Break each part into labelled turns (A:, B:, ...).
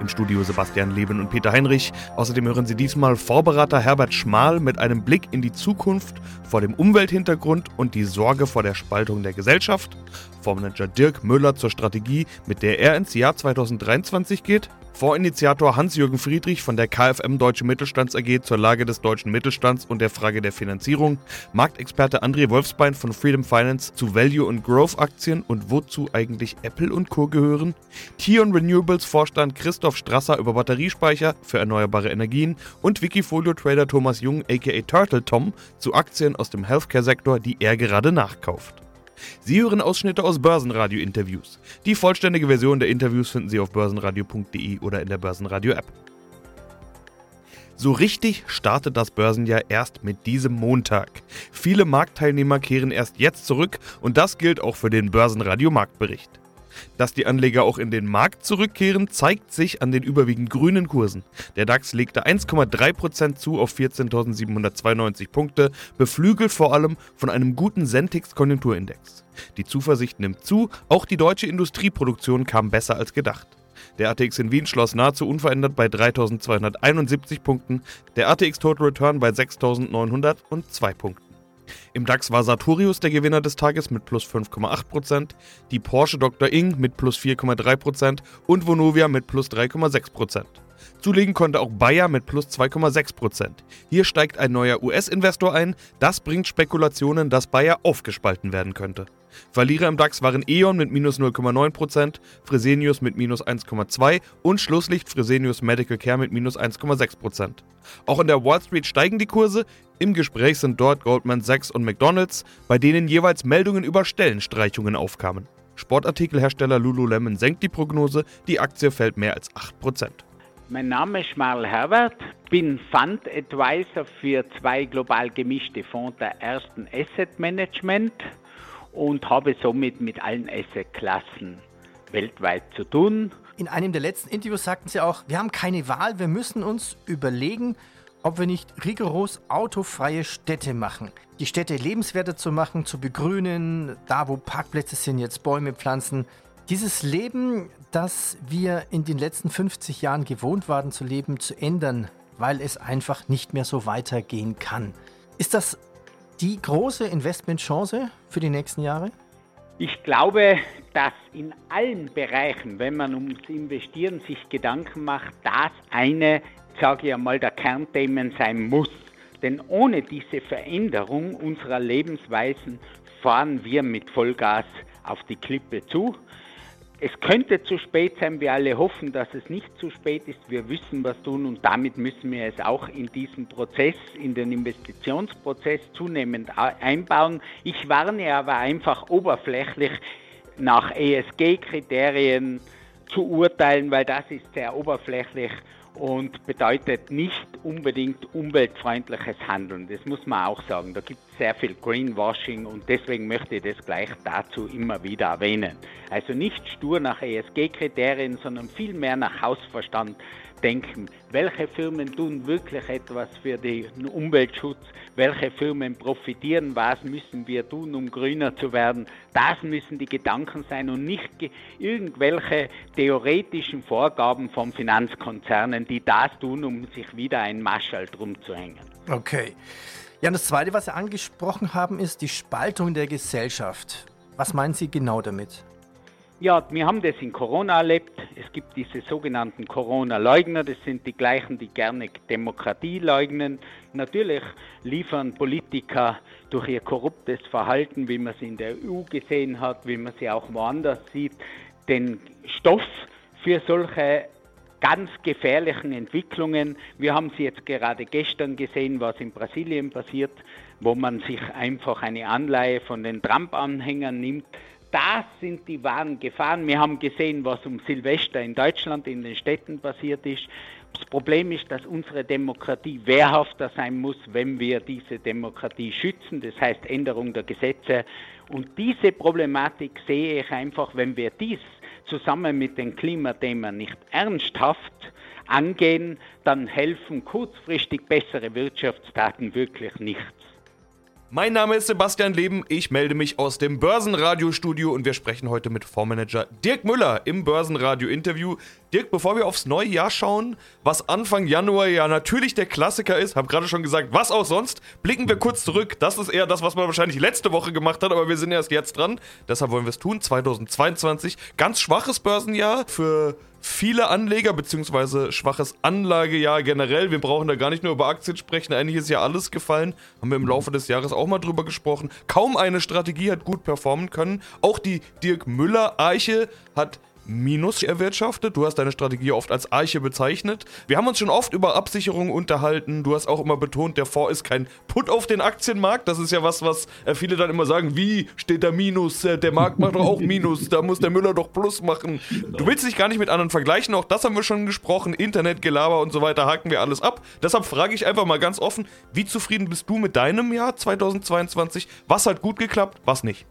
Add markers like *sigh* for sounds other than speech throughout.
A: Im Studio Sebastian Leben und Peter Heinrich. Außerdem hören Sie diesmal Vorberater Herbert Schmal mit einem Blick in die Zukunft vor dem Umwelthintergrund und die Sorge vor der Spaltung der Gesellschaft. Fondsmanager Dirk Müller zur Strategie, mit der er ins Jahr 2023 geht. Vorinitiator Hans-Jürgen Friedrich von der KfM Deutsche Mittelstands AG zur Lage des deutschen Mittelstands und der Frage der Finanzierung, Marktexperte André Wolfsbein von Freedom Finance zu Value- und Growth-Aktien und wozu eigentlich Apple und Co. gehören, Tion Renewables Vorstand Christoph Strasser über Batteriespeicher für erneuerbare Energien und Wikifolio-Trader Thomas Jung aka Turtle Tom zu Aktien aus dem Healthcare-Sektor, die er gerade nachkauft. Sie hören Ausschnitte aus Börsenradio-Interviews. Die vollständige Version der Interviews finden Sie auf börsenradio.de oder in der Börsenradio-App. So richtig startet das Börsenjahr erst mit diesem Montag. Viele Marktteilnehmer kehren erst jetzt zurück und das gilt auch für den Börsenradio Marktbericht. Dass die Anleger auch in den Markt zurückkehren, zeigt sich an den überwiegend grünen Kursen. Der DAX legte 1,3% zu auf 14.792 Punkte, beflügelt vor allem von einem guten Sentix-Konjunkturindex. Die Zuversicht nimmt zu, auch die deutsche Industrieproduktion kam besser als gedacht. Der ATX in Wien schloss nahezu unverändert bei 3271 Punkten, der ATX Total Return bei 6902 Punkten. Im DAX war Sartorius der Gewinner des Tages mit plus 5,8%, die Porsche Dr. Ing mit plus 4,3% und Vonovia mit plus 3,6%. Zulegen konnte auch Bayer mit plus 2,6%. Hier steigt ein neuer US-Investor ein, das bringt Spekulationen, dass Bayer aufgespalten werden könnte. Verlierer im DAX waren E.ON mit minus 0,9%, Fresenius mit minus 1,2% und Schlusslicht Fresenius Medical Care mit minus 1,6%. Auch in der Wall Street steigen die Kurse. Im Gespräch sind dort Goldman Sachs und McDonald's, bei denen jeweils Meldungen über Stellenstreichungen aufkamen. Sportartikelhersteller Lululemon senkt die Prognose, die Aktie fällt mehr als 8%.
B: Mein Name ist Marl Herbert, bin Fund Advisor für zwei global gemischte Fonds der ersten Asset Management und habe somit mit allen Assetklassen weltweit zu tun.
C: In einem der letzten Interviews sagten Sie auch, wir haben keine Wahl, wir müssen uns überlegen, ob wir nicht rigoros autofreie Städte machen. Die Städte lebenswerter zu machen, zu begrünen, da wo Parkplätze sind, jetzt Bäume pflanzen. Dieses Leben, das wir in den letzten 50 Jahren gewohnt waren zu leben, zu ändern, weil es einfach nicht mehr so weitergehen kann. Ist das die große Investmentchance für die nächsten Jahre?
B: Ich glaube, dass in allen Bereichen, wenn man ums Investieren sich Gedanken macht, das eine, sage ich einmal, der Kernthemen sein muss. Denn ohne diese Veränderung unserer Lebensweisen fahren wir mit Vollgas auf die Klippe zu. Es könnte zu spät sein, wir alle hoffen, dass es nicht zu spät ist. Wir wissen, was tun und damit müssen wir es auch in diesen Prozess, in den Investitionsprozess zunehmend einbauen. Ich warne aber einfach oberflächlich nach ESG-Kriterien zu urteilen, weil das ist sehr oberflächlich und bedeutet nicht unbedingt umweltfreundliches Handeln. Das muss man auch sagen. Da gibt es sehr viel Greenwashing und deswegen möchte ich das gleich dazu immer wieder erwähnen. Also nicht stur nach ESG-Kriterien, sondern vielmehr nach Hausverstand denken. Welche Firmen tun wirklich etwas für den Umweltschutz? Welche Firmen profitieren? Was müssen wir tun, um grüner zu werden? Das müssen die Gedanken sein und nicht irgendwelche theoretischen Vorgaben von Finanzkonzernen, die das tun, um sich wieder ein Maschall drum zu hängen.
C: Okay. Ja, und das Zweite, was Sie angesprochen haben, ist die Spaltung der Gesellschaft. Was meinen Sie genau damit?
B: Ja, wir haben das in Corona erlebt. Es gibt diese sogenannten Corona-Leugner. Das sind die gleichen, die gerne Demokratie leugnen. Natürlich liefern Politiker durch ihr korruptes Verhalten, wie man es in der EU gesehen hat, wie man sie auch woanders sieht, den Stoff für solche ganz gefährlichen Entwicklungen. Wir haben sie jetzt gerade gestern gesehen, was in Brasilien passiert, wo man sich einfach eine Anleihe von den Trump-Anhängern nimmt das sind die wahren Gefahren. Wir haben gesehen, was um Silvester in Deutschland, in den Städten passiert ist. Das Problem ist, dass unsere Demokratie wehrhafter sein muss, wenn wir diese Demokratie schützen, das heißt Änderung der Gesetze. Und diese Problematik sehe ich einfach, wenn wir dies zusammen mit den Klimathemen nicht ernsthaft angehen, dann helfen kurzfristig bessere Wirtschaftsdaten wirklich nichts.
A: Mein Name ist Sebastian Leben, ich melde mich aus dem Börsenradiostudio und wir sprechen heute mit Fondsmanager Dirk Müller im Börsenradio-Interview. Dirk, bevor wir aufs neue Jahr schauen, was Anfang Januar ja natürlich der Klassiker ist, habe gerade schon gesagt, was auch sonst, blicken wir kurz zurück. Das ist eher das, was man wahrscheinlich letzte Woche gemacht hat, aber wir sind erst jetzt dran. Deshalb wollen wir es tun. 2022, ganz schwaches Börsenjahr für viele Anleger, beziehungsweise schwaches Anlagejahr generell. Wir brauchen da gar nicht nur über Aktien sprechen. Eigentlich ist ja alles gefallen. Haben wir im Laufe des Jahres auch mal drüber gesprochen. Kaum eine Strategie hat gut performen können. Auch die Dirk Müller-Eiche hat Minus erwirtschaftet. Du hast deine Strategie oft als Eiche bezeichnet. Wir haben uns schon oft über Absicherungen unterhalten. Du hast auch immer betont, der Fonds ist kein Put auf den Aktienmarkt. Das ist ja was, was äh, viele dann immer sagen, wie steht da Minus? Äh, der Markt macht doch auch Minus. Da muss der Müller doch Plus machen. Du willst dich gar nicht mit anderen vergleichen. Auch das haben wir schon gesprochen. Internetgelaber und so weiter haken wir alles ab. Deshalb frage ich einfach mal ganz offen, wie zufrieden bist du mit deinem Jahr 2022? Was hat gut geklappt, was nicht?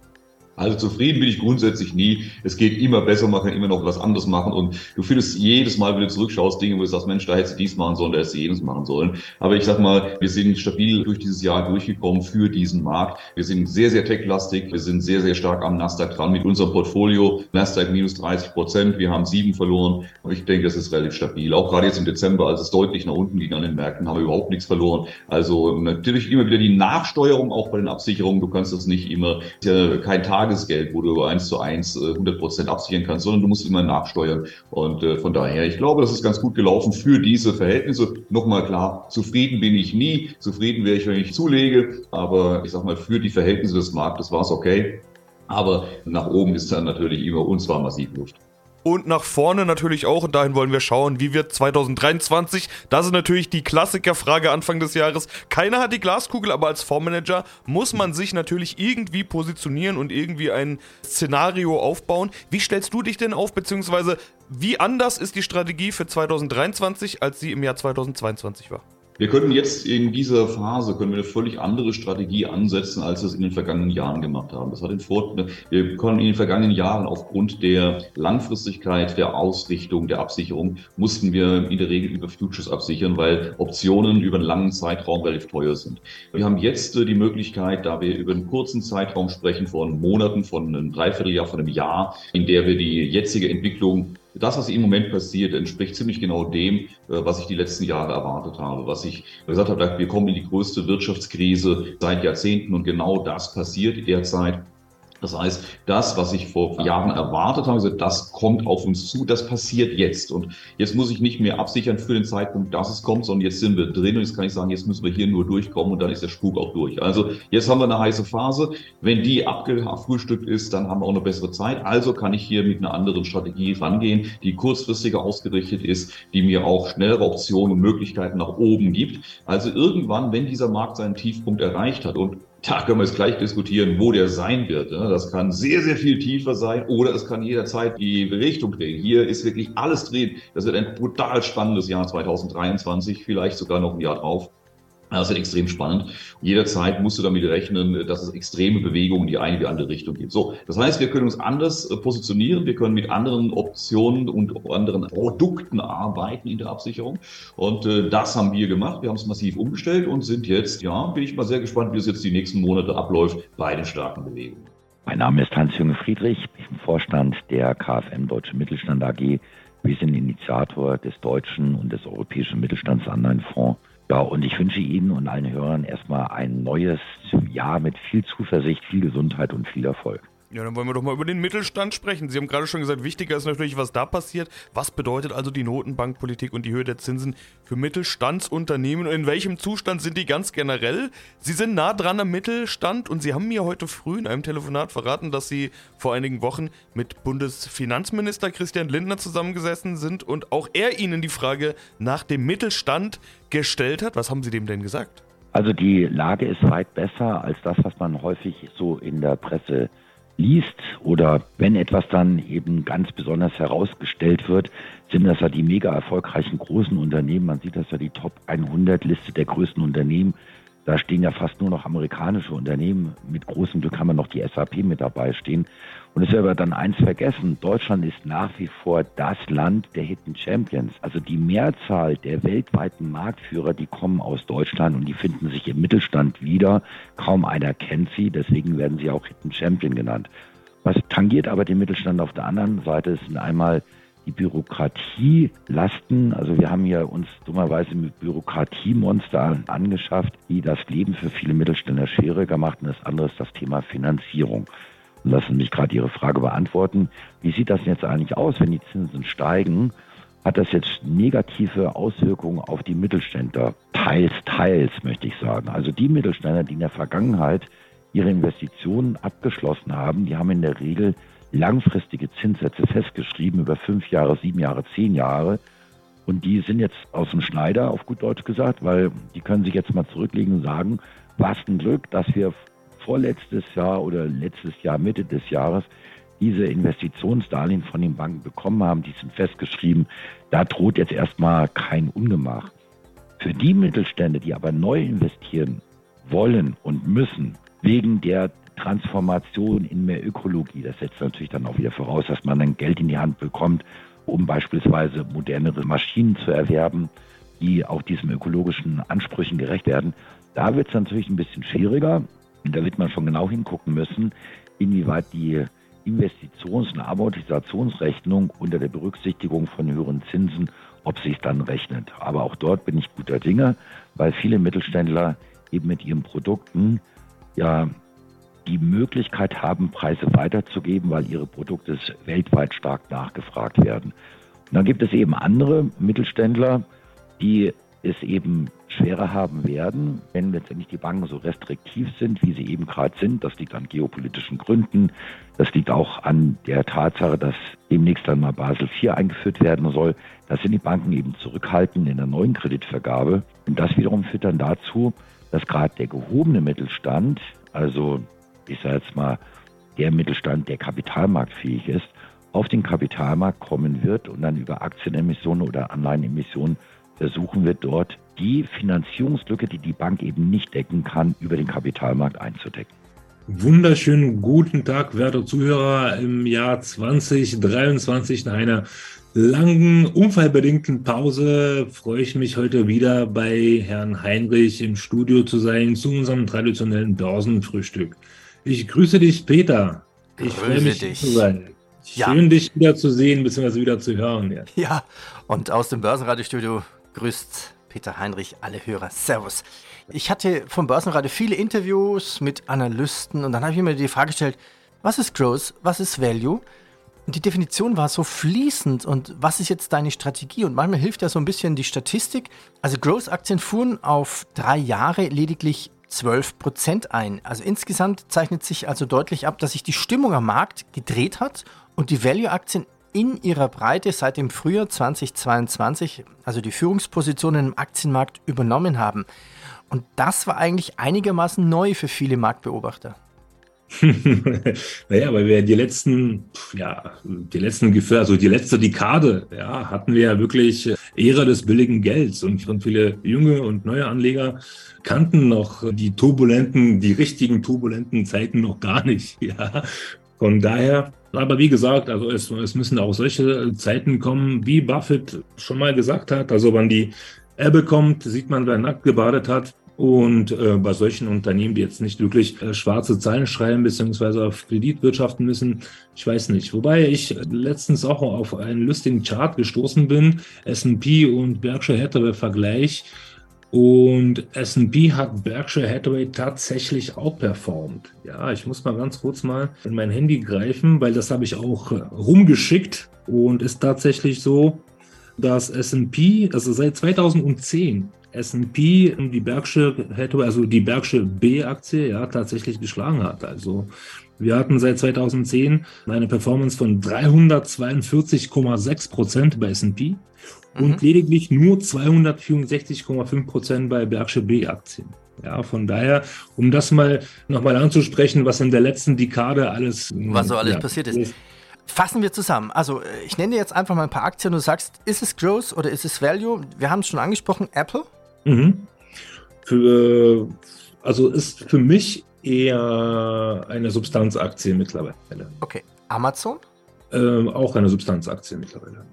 D: Also zufrieden bin ich grundsätzlich nie. Es geht immer besser, man kann immer noch was anderes machen und du findest jedes Mal, wenn du zurückschaust, Dinge, wo du sagst, Mensch, da hättest du dies machen sollen, da hättest du jenes machen sollen. Aber ich sag mal, wir sind stabil durch dieses Jahr durchgekommen für diesen Markt. Wir sind sehr, sehr techlastig. Wir sind sehr, sehr stark am Nasdaq dran mit unserem Portfolio. Nasdaq minus 30 Prozent. Wir haben sieben verloren und ich denke, das ist relativ stabil. Auch gerade jetzt im Dezember, als es deutlich nach unten ging an den Märkten, haben wir überhaupt nichts verloren. Also natürlich immer wieder die Nachsteuerung auch bei den Absicherungen. Du kannst das nicht immer, kein Tagesgeld, wo du eins zu eins 100 äh, Prozent absichern kannst, sondern du musst immer nachsteuern. Und äh, von daher, ich glaube, das ist ganz gut gelaufen für diese Verhältnisse. Nochmal klar, zufrieden bin ich nie. Zufrieden wäre ich, wenn ich zulege. Aber ich sag mal, für die Verhältnisse des Marktes war es okay. Aber nach oben ist dann natürlich immer und zwar massiv Luft
A: und nach vorne natürlich auch. Und dahin wollen wir schauen, wie wird 2023. Das ist natürlich die Klassikerfrage Anfang des Jahres. Keiner hat die Glaskugel, aber als Fondsmanager muss man sich natürlich irgendwie positionieren und irgendwie ein Szenario aufbauen. Wie stellst du dich denn auf, beziehungsweise wie anders ist die Strategie für 2023, als sie im Jahr 2022 war?
D: Wir könnten jetzt in dieser Phase können wir eine völlig andere Strategie ansetzen, als wir es in den vergangenen Jahren gemacht haben. Das hat den Vorteil, wir können in den vergangenen Jahren aufgrund der Langfristigkeit, der Ausrichtung, der Absicherung, mussten wir in der Regel über Futures absichern, weil Optionen über einen langen Zeitraum relativ teuer sind. Wir haben jetzt äh, die Möglichkeit, da wir über einen kurzen Zeitraum sprechen, von Monaten, von einem Dreivierteljahr, von einem Jahr, in der wir die jetzige Entwicklung das, was im Moment passiert, entspricht ziemlich genau dem, äh, was ich die letzten Jahre erwartet habe. Was ich gesagt habe, wir kommen in die größte Wirtschaftskrise seit Jahrzehnten und genau das passiert derzeit. Das heißt, das, was ich vor Jahren erwartet habe, das kommt auf uns zu, das passiert jetzt. Und jetzt muss ich nicht mehr absichern für den Zeitpunkt, dass es kommt, sondern jetzt sind wir drin und jetzt kann ich sagen, jetzt müssen wir hier nur durchkommen und dann ist der Spuk auch durch. Also jetzt haben wir eine heiße Phase. Wenn die abgefrühstückt ist, dann haben wir auch eine bessere Zeit. Also kann ich hier mit einer anderen Strategie rangehen, die kurzfristiger ausgerichtet ist, die mir auch schnellere Optionen und Möglichkeiten nach oben gibt. Also irgendwann, wenn dieser Markt seinen Tiefpunkt erreicht hat und da können wir jetzt gleich diskutieren, wo der sein wird. Das kann sehr, sehr viel tiefer sein oder es kann jederzeit die Richtung drehen. Hier ist wirklich alles drehen. Das wird ein brutal spannendes Jahr 2023, vielleicht sogar noch ein Jahr drauf. Das ist extrem spannend. Jederzeit musst du damit rechnen, dass es extreme Bewegungen in die eine wie andere Richtung gibt. So, das heißt, wir können uns anders äh, positionieren, wir können mit anderen Optionen und anderen Produkten arbeiten in der Absicherung. Und äh, das haben wir gemacht. Wir haben es massiv umgestellt und sind jetzt, ja, bin ich mal sehr gespannt, wie es jetzt die nächsten Monate abläuft bei den starken Bewegungen.
E: Mein Name ist Hans-Junge Friedrich, ich bin Vorstand der KfM Deutsche Mittelstand AG. Wir sind Initiator des deutschen und des europäischen Mittelstandsanleihenfonds. Ja, und ich wünsche Ihnen und allen Hörern erstmal ein neues Jahr mit viel Zuversicht, viel Gesundheit und viel Erfolg.
A: Ja, dann wollen wir doch mal über den Mittelstand sprechen. Sie haben gerade schon gesagt, wichtiger ist natürlich, was da passiert. Was bedeutet also die Notenbankpolitik und die Höhe der Zinsen für Mittelstandsunternehmen und in welchem Zustand sind die ganz generell? Sie sind nah dran am Mittelstand und Sie haben mir heute früh in einem Telefonat verraten, dass Sie vor einigen Wochen mit Bundesfinanzminister Christian Lindner zusammengesessen sind und auch er Ihnen die Frage nach dem Mittelstand gestellt hat. Was haben Sie dem denn gesagt?
E: Also die Lage ist weit besser als das, was man häufig so in der Presse liest oder wenn etwas dann eben ganz besonders herausgestellt wird, sind das ja die mega erfolgreichen großen Unternehmen. Man sieht das ja die Top 100 Liste der größten Unternehmen Da stehen ja fast nur noch amerikanische Unternehmen. Mit großem Glück haben wir noch die SAP mit dabei stehen. Und es wird aber dann eins vergessen. Deutschland ist nach wie vor das Land der Hidden Champions. Also die Mehrzahl der weltweiten Marktführer, die kommen aus Deutschland und die finden sich im Mittelstand wieder. Kaum einer kennt sie. Deswegen werden sie auch Hidden Champion genannt. Was tangiert aber den Mittelstand auf der anderen Seite, sind einmal die Bürokratielasten. Also wir haben hier uns dummerweise mit Bürokratiemonster angeschafft, die das Leben für viele Mittelständler schwieriger macht. Und das andere ist das Thema Finanzierung. Lassen mich gerade Ihre Frage beantworten. Wie sieht das jetzt eigentlich aus, wenn die Zinsen steigen? Hat das jetzt negative Auswirkungen auf die Mittelständler? Teils, teils, möchte ich sagen. Also die Mittelständler, die in der Vergangenheit ihre Investitionen abgeschlossen haben, die haben in der Regel langfristige Zinssätze festgeschrieben über fünf Jahre, sieben Jahre, zehn Jahre. Und die sind jetzt aus dem Schneider, auf gut Deutsch gesagt, weil die können sich jetzt mal zurücklegen und sagen, was ein Glück, dass wir vorletztes Jahr oder letztes Jahr, Mitte des Jahres, diese Investitionsdarlehen von den Banken bekommen haben, die sind festgeschrieben, da droht jetzt erstmal kein Ungemach. Für die Mittelstände, die aber neu investieren wollen und müssen, wegen der Transformation in mehr Ökologie. Das setzt natürlich dann auch wieder voraus, dass man dann Geld in die Hand bekommt, um beispielsweise modernere Maschinen zu erwerben, die auch diesen ökologischen Ansprüchen gerecht werden. Da wird es natürlich ein bisschen schwieriger. Da wird man schon genau hingucken müssen, inwieweit die Investitions- und Amortisationsrechnung unter der Berücksichtigung von höheren Zinsen, ob sich dann rechnet. Aber auch dort bin ich guter Dinge, weil viele Mittelständler eben mit ihren Produkten ja die Möglichkeit haben, Preise weiterzugeben, weil ihre Produkte weltweit stark nachgefragt werden. Und dann gibt es eben andere Mittelständler, die es eben schwerer haben werden, wenn letztendlich die Banken so restriktiv sind, wie sie eben gerade sind. Das liegt an geopolitischen Gründen. Das liegt auch an der Tatsache, dass demnächst dann mal Basel IV eingeführt werden soll. Da sind die Banken eben zurückhaltend in der neuen Kreditvergabe. Und das wiederum führt dann dazu, dass gerade der gehobene Mittelstand, also ich sage jetzt mal, der Mittelstand, der kapitalmarktfähig ist, auf den Kapitalmarkt kommen wird und dann über Aktienemissionen oder Anleihenemissionen versuchen wird, dort die Finanzierungslücke, die die Bank eben nicht decken kann, über den Kapitalmarkt einzudecken.
F: Wunderschönen guten Tag, werte Zuhörer. Im Jahr 2023 nach einer langen, unfallbedingten Pause freue ich mich heute wieder bei Herrn Heinrich im Studio zu sein zu unserem traditionellen Börsenfrühstück. Ich grüße dich, Peter. Ich freue mich dich. zu sein. Schön, ja. dich wieder zu sehen bzw. wieder zu hören.
C: Ja. ja, und aus dem Börsenradiostudio grüßt Peter Heinrich alle Hörer. Servus. Ich hatte vom Börsenradio viele Interviews mit Analysten und dann habe ich mir die Frage gestellt, was ist Growth, was ist Value? Und die Definition war so fließend und was ist jetzt deine Strategie? Und manchmal hilft ja so ein bisschen die Statistik. Also Growth-Aktien fuhren auf drei Jahre lediglich 12 Prozent ein. Also insgesamt zeichnet sich also deutlich ab, dass sich die Stimmung am Markt gedreht hat und die Value-Aktien in ihrer Breite seit dem Frühjahr 2022, also die Führungspositionen im Aktienmarkt übernommen haben. Und das war eigentlich einigermaßen neu für viele Marktbeobachter. *laughs*
F: naja, weil wir die letzten, ja, die letzten Gefühle, also die letzte Dekade, ja, hatten wir ja wirklich Ära des billigen Gelds und, viele junge und neue Anleger kannten noch die turbulenten, die richtigen turbulenten Zeiten noch gar nicht, *laughs* ja. Von daher, aber wie gesagt, also es, es müssen auch solche Zeiten kommen, wie Buffett schon mal gesagt hat. Also wann die Ebbe kommt, sieht man, wer nackt gebadet hat. Und äh, bei solchen Unternehmen, die jetzt nicht wirklich äh, schwarze Zahlen schreiben, beziehungsweise auf Kredit wirtschaften müssen, ich weiß nicht. Wobei ich letztens auch auf einen lustigen Chart gestoßen bin, S&P und Berkshire Hathaway Vergleich. Und S&P hat Berkshire Hathaway tatsächlich outperformed. Ja, ich muss mal ganz kurz mal in mein Handy greifen, weil das habe ich auch äh, rumgeschickt und ist tatsächlich so, dass S&P, also seit 2010 S&P die Berkshire Hathaway, also die Berkshire B-Aktie, ja, tatsächlich geschlagen hat. Also wir hatten seit 2010 eine Performance von 342,6 Prozent bei S&P und mhm. lediglich nur 264,5 Prozent bei Berkshire B-Aktien. Ja, von daher, um das mal nochmal anzusprechen, was in der letzten Dekade alles,
C: was so alles ja, passiert ist. Fassen wir zusammen. Also, äh, ich nenne dir jetzt einfach mal ein paar Aktien und du sagst, ist es Growth oder ist es Value? Wir haben es schon angesprochen, Apple.
F: Mhm. Für, also ist für mich eher eine Substanzaktie mittlerweile.
C: Okay. Amazon?
F: Ähm, auch eine Substanzaktie mittlerweile.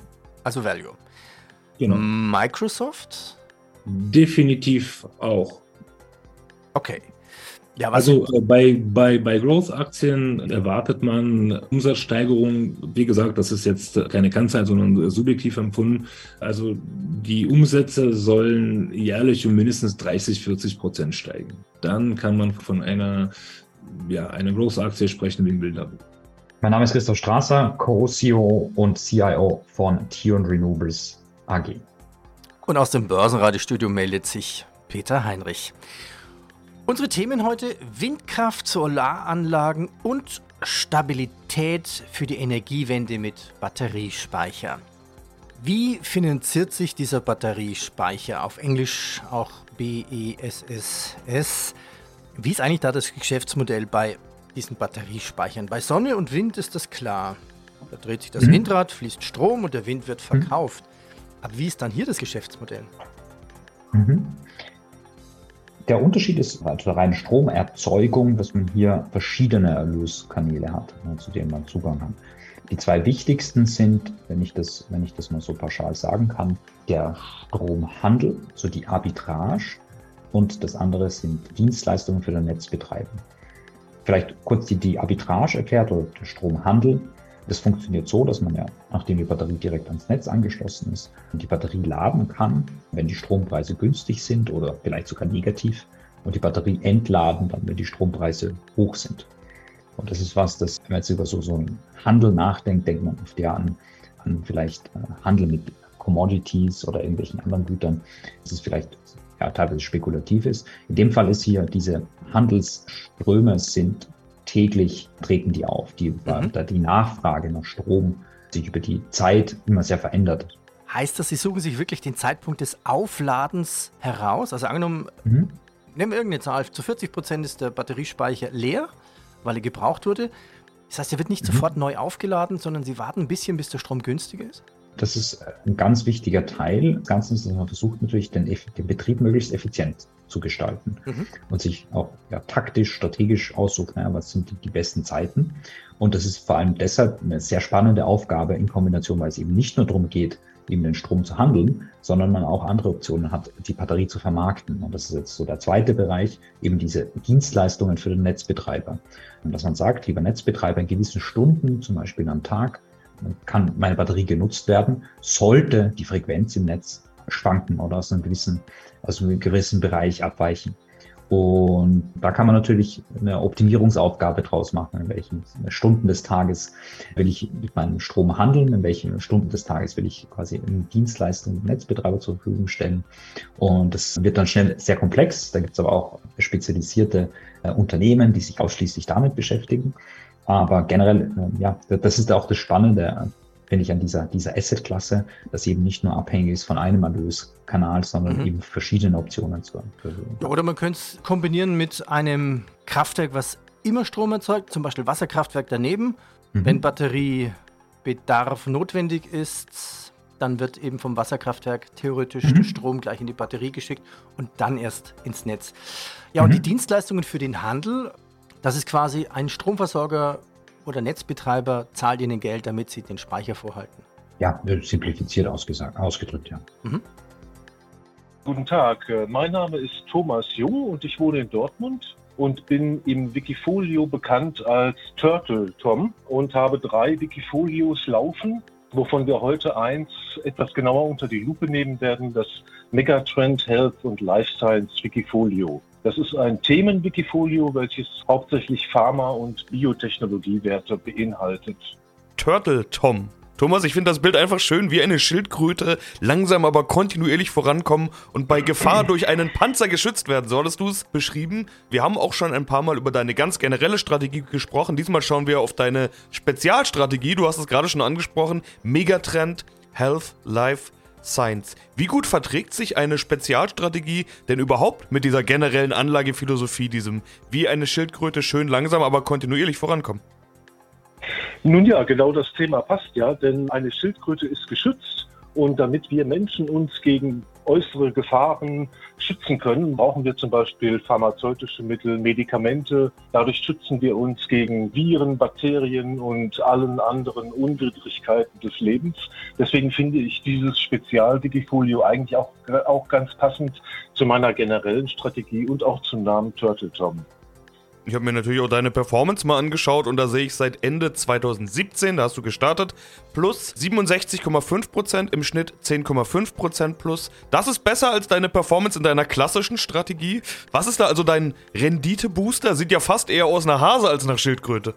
C: Also Value.
F: Genau.
C: Microsoft?
F: Definitiv auch.
C: Okay. Ja, was
F: Also äh, bei, bei, bei Growth-Aktien erwartet man Umsatzsteigerung. Wie gesagt, das ist jetzt keine Kennzahl, sondern subjektiv empfunden. Also die Umsätze sollen jährlich um mindestens 30, 40 Prozent steigen. Dann kann man von einer, ja, einer Growth-Aktie sprechen wie ein Bilder.
G: Mein Name ist Christoph Strasser, Co-CEO und CIO von Tion Renewables AG.
C: Und aus dem Börsenradiostudio meldet sich Peter Heinrich. Unsere Themen heute Windkraft, Solaranlagen und Stabilität für die Energiewende mit Batteriespeicher. Wie finanziert sich dieser Batteriespeicher? Auf Englisch auch BESSS. Wie ist eigentlich da das Geschäftsmodell bei diesen Batteriespeichern? Bei Sonne und Wind ist das klar. Da dreht sich das
G: Mhm.
C: Windrad, fließt Strom und der Wind wird verkauft. Aber wie ist dann hier das Geschäftsmodell?
G: Mhm. Der Unterschied ist der reinen Stromerzeugung, dass man hier verschiedene Erlöskanäle hat, ne, zu denen man Zugang hat. Die zwei wichtigsten sind, wenn ich das, wenn ich das mal so pauschal sagen kann, der Stromhandel, so die Arbitrage und das andere sind Dienstleistungen für den Netzbetreiber. Vielleicht kurz die, die Arbitrage erklärt oder der Stromhandel. Das funktioniert so, dass man ja, nachdem die Batterie direkt ans Netz angeschlossen ist, die Batterie laden kann, wenn die Strompreise günstig sind oder vielleicht sogar negativ und die Batterie entladen, dann wenn die Strompreise hoch sind. Und das ist was, das, wenn man jetzt über so, so einen Handel nachdenkt, denkt man oft ja an, an vielleicht äh, Handel mit Commodities oder irgendwelchen anderen Gütern. Das ist vielleicht ja, teilweise spekulativ ist. In dem Fall ist hier, diese Handelsströme sind täglich treten die auf, die,
C: Mhm.
G: da die Nachfrage nach Strom sich über die Zeit immer sehr verändert.
C: Heißt das, Sie suchen sich wirklich den Zeitpunkt des Aufladens heraus? Also angenommen,
G: Mhm.
C: nehmen wir irgendeine Zahl, zu 40% ist der Batteriespeicher leer, weil er gebraucht wurde. Das heißt, er wird nicht
G: Mhm.
C: sofort neu aufgeladen, sondern Sie warten ein bisschen, bis der Strom günstiger ist?
G: Das ist ein ganz wichtiger Teil des Ganzen, dass man versucht natürlich den, den Betrieb möglichst effizient zu gestalten
C: Mhm.
G: und sich auch ja, taktisch, strategisch aussucht, naja, was sind die, die besten Zeiten. Und das ist vor allem deshalb eine sehr spannende Aufgabe in Kombination, weil es eben nicht nur darum geht, eben den Strom zu handeln, sondern man auch andere Optionen hat, die Batterie zu vermarkten. Und das ist jetzt so der zweite Bereich, eben diese Dienstleistungen für den Netzbetreiber. Und dass man sagt, lieber Netzbetreiber, in gewissen Stunden, zum Beispiel am Tag, kann meine Batterie genutzt werden, sollte die Frequenz im Netz schwanken oder aus einem gewissen, aus einem gewissen Bereich abweichen. Und da kann man natürlich eine Optimierungsaufgabe draus machen, in welchen Stunden des Tages will ich mit meinem Strom handeln, in welchen Stunden des Tages will ich quasi eine Dienstleistung dem Netzbetreiber zur Verfügung stellen. Und das wird dann schnell sehr komplex. Da gibt es aber auch spezialisierte äh, Unternehmen, die sich ausschließlich damit beschäftigen. Aber generell, äh, ja, das ist auch das Spannende, äh, finde ich, an dieser, dieser Asset-Klasse, dass sie eben nicht nur abhängig ist von einem Erlöskanal, sondern
C: Mhm.
G: eben verschiedene Optionen zur Verfügung.
C: Ja, Oder man könnte es kombinieren mit einem Kraftwerk, was immer Strom erzeugt, zum Beispiel Wasserkraftwerk daneben.
G: Mhm.
C: Wenn Batteriebedarf notwendig ist, dann wird eben vom Wasserkraftwerk theoretisch
G: Mhm.
C: der Strom gleich in die Batterie geschickt und dann erst ins Netz. Ja, und
G: Mhm.
C: die Dienstleistungen für den Handel, das ist quasi ein Stromversorger oder Netzbetreiber zahlt ihnen Geld, damit sie den Speicher vorhalten.
G: Ja, simplifiziert ausgesagt, ausgedrückt, ja.
H: Guten Tag, äh, mein Name ist Thomas Jung und ich wohne in Dortmund und bin im Wikifolio bekannt als Turtle Tom und habe drei Wikifolios laufen, wovon wir heute eins etwas genauer unter die Lupe nehmen werden, das Megatrend Health und Life Science Wikifolio. Das ist ein Themen-Wikifolio, welches hauptsächlich Pharma- und Biotechnologiewerte beinhaltet.
A: Turtle Tom. Thomas, ich finde das Bild einfach schön, wie eine Schildkröte, langsam aber kontinuierlich vorankommen und bei Gefahr durch einen Panzer geschützt werden. So hattest du es beschrieben. Wir haben auch schon ein paar Mal über deine ganz generelle Strategie gesprochen. Diesmal schauen wir auf deine Spezialstrategie. Du hast es gerade schon angesprochen. Megatrend, Health, Life, Science. Wie gut verträgt sich eine Spezialstrategie denn überhaupt mit dieser generellen Anlagephilosophie, diesem wie eine Schildkröte schön langsam, aber kontinuierlich vorankommen?
H: Nun ja, genau das Thema passt ja, denn eine Schildkröte ist geschützt und damit wir Menschen uns gegen äußere Gefahren schützen können, brauchen wir zum Beispiel pharmazeutische Mittel, Medikamente. Dadurch schützen wir uns gegen Viren, Bakterien und allen anderen Unwidrigkeiten des Lebens. Deswegen finde ich dieses Spezial-Wikifolio eigentlich auch, auch ganz passend zu meiner generellen Strategie und auch zum Namen Turtle Tom.
A: Ich habe mir natürlich auch deine Performance mal angeschaut und da sehe ich seit Ende 2017, da hast du gestartet, plus 67,5%, im Schnitt 10,5% plus. Das ist besser als deine Performance in deiner klassischen Strategie. Was ist da also dein Renditebooster? Sieht ja fast eher aus nach Hase als nach Schildkröte.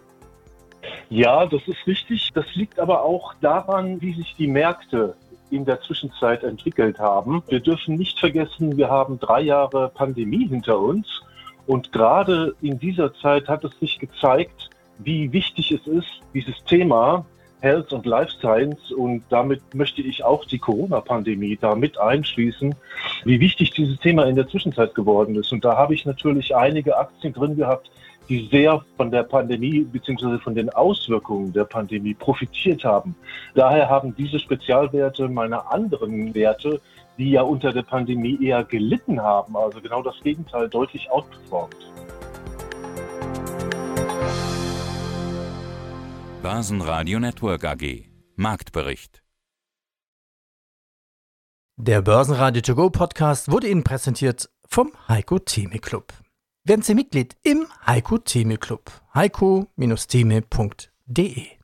H: Ja, das ist richtig. Das liegt aber auch daran, wie sich die Märkte in der Zwischenzeit entwickelt haben. Wir dürfen nicht vergessen, wir haben drei Jahre Pandemie hinter uns. Und gerade in dieser Zeit hat es sich gezeigt, wie wichtig es ist, dieses Thema Health und Life Science und damit möchte ich auch die Corona-Pandemie da mit einschließen, wie wichtig dieses Thema in der Zwischenzeit geworden ist. Und da habe ich natürlich einige Aktien drin gehabt, die sehr von der Pandemie bzw. von den Auswirkungen der Pandemie profitiert haben. Daher haben diese Spezialwerte meine anderen Werte die ja unter der Pandemie eher gelitten haben, also genau das Gegenteil, deutlich outperformt.
I: Börsenradio Network AG Marktbericht
C: Der Börsenradio To Go Podcast wurde Ihnen präsentiert vom Heiko Theme Club. Werden Sie Mitglied im Heiko Theme Club. heiko-theme.de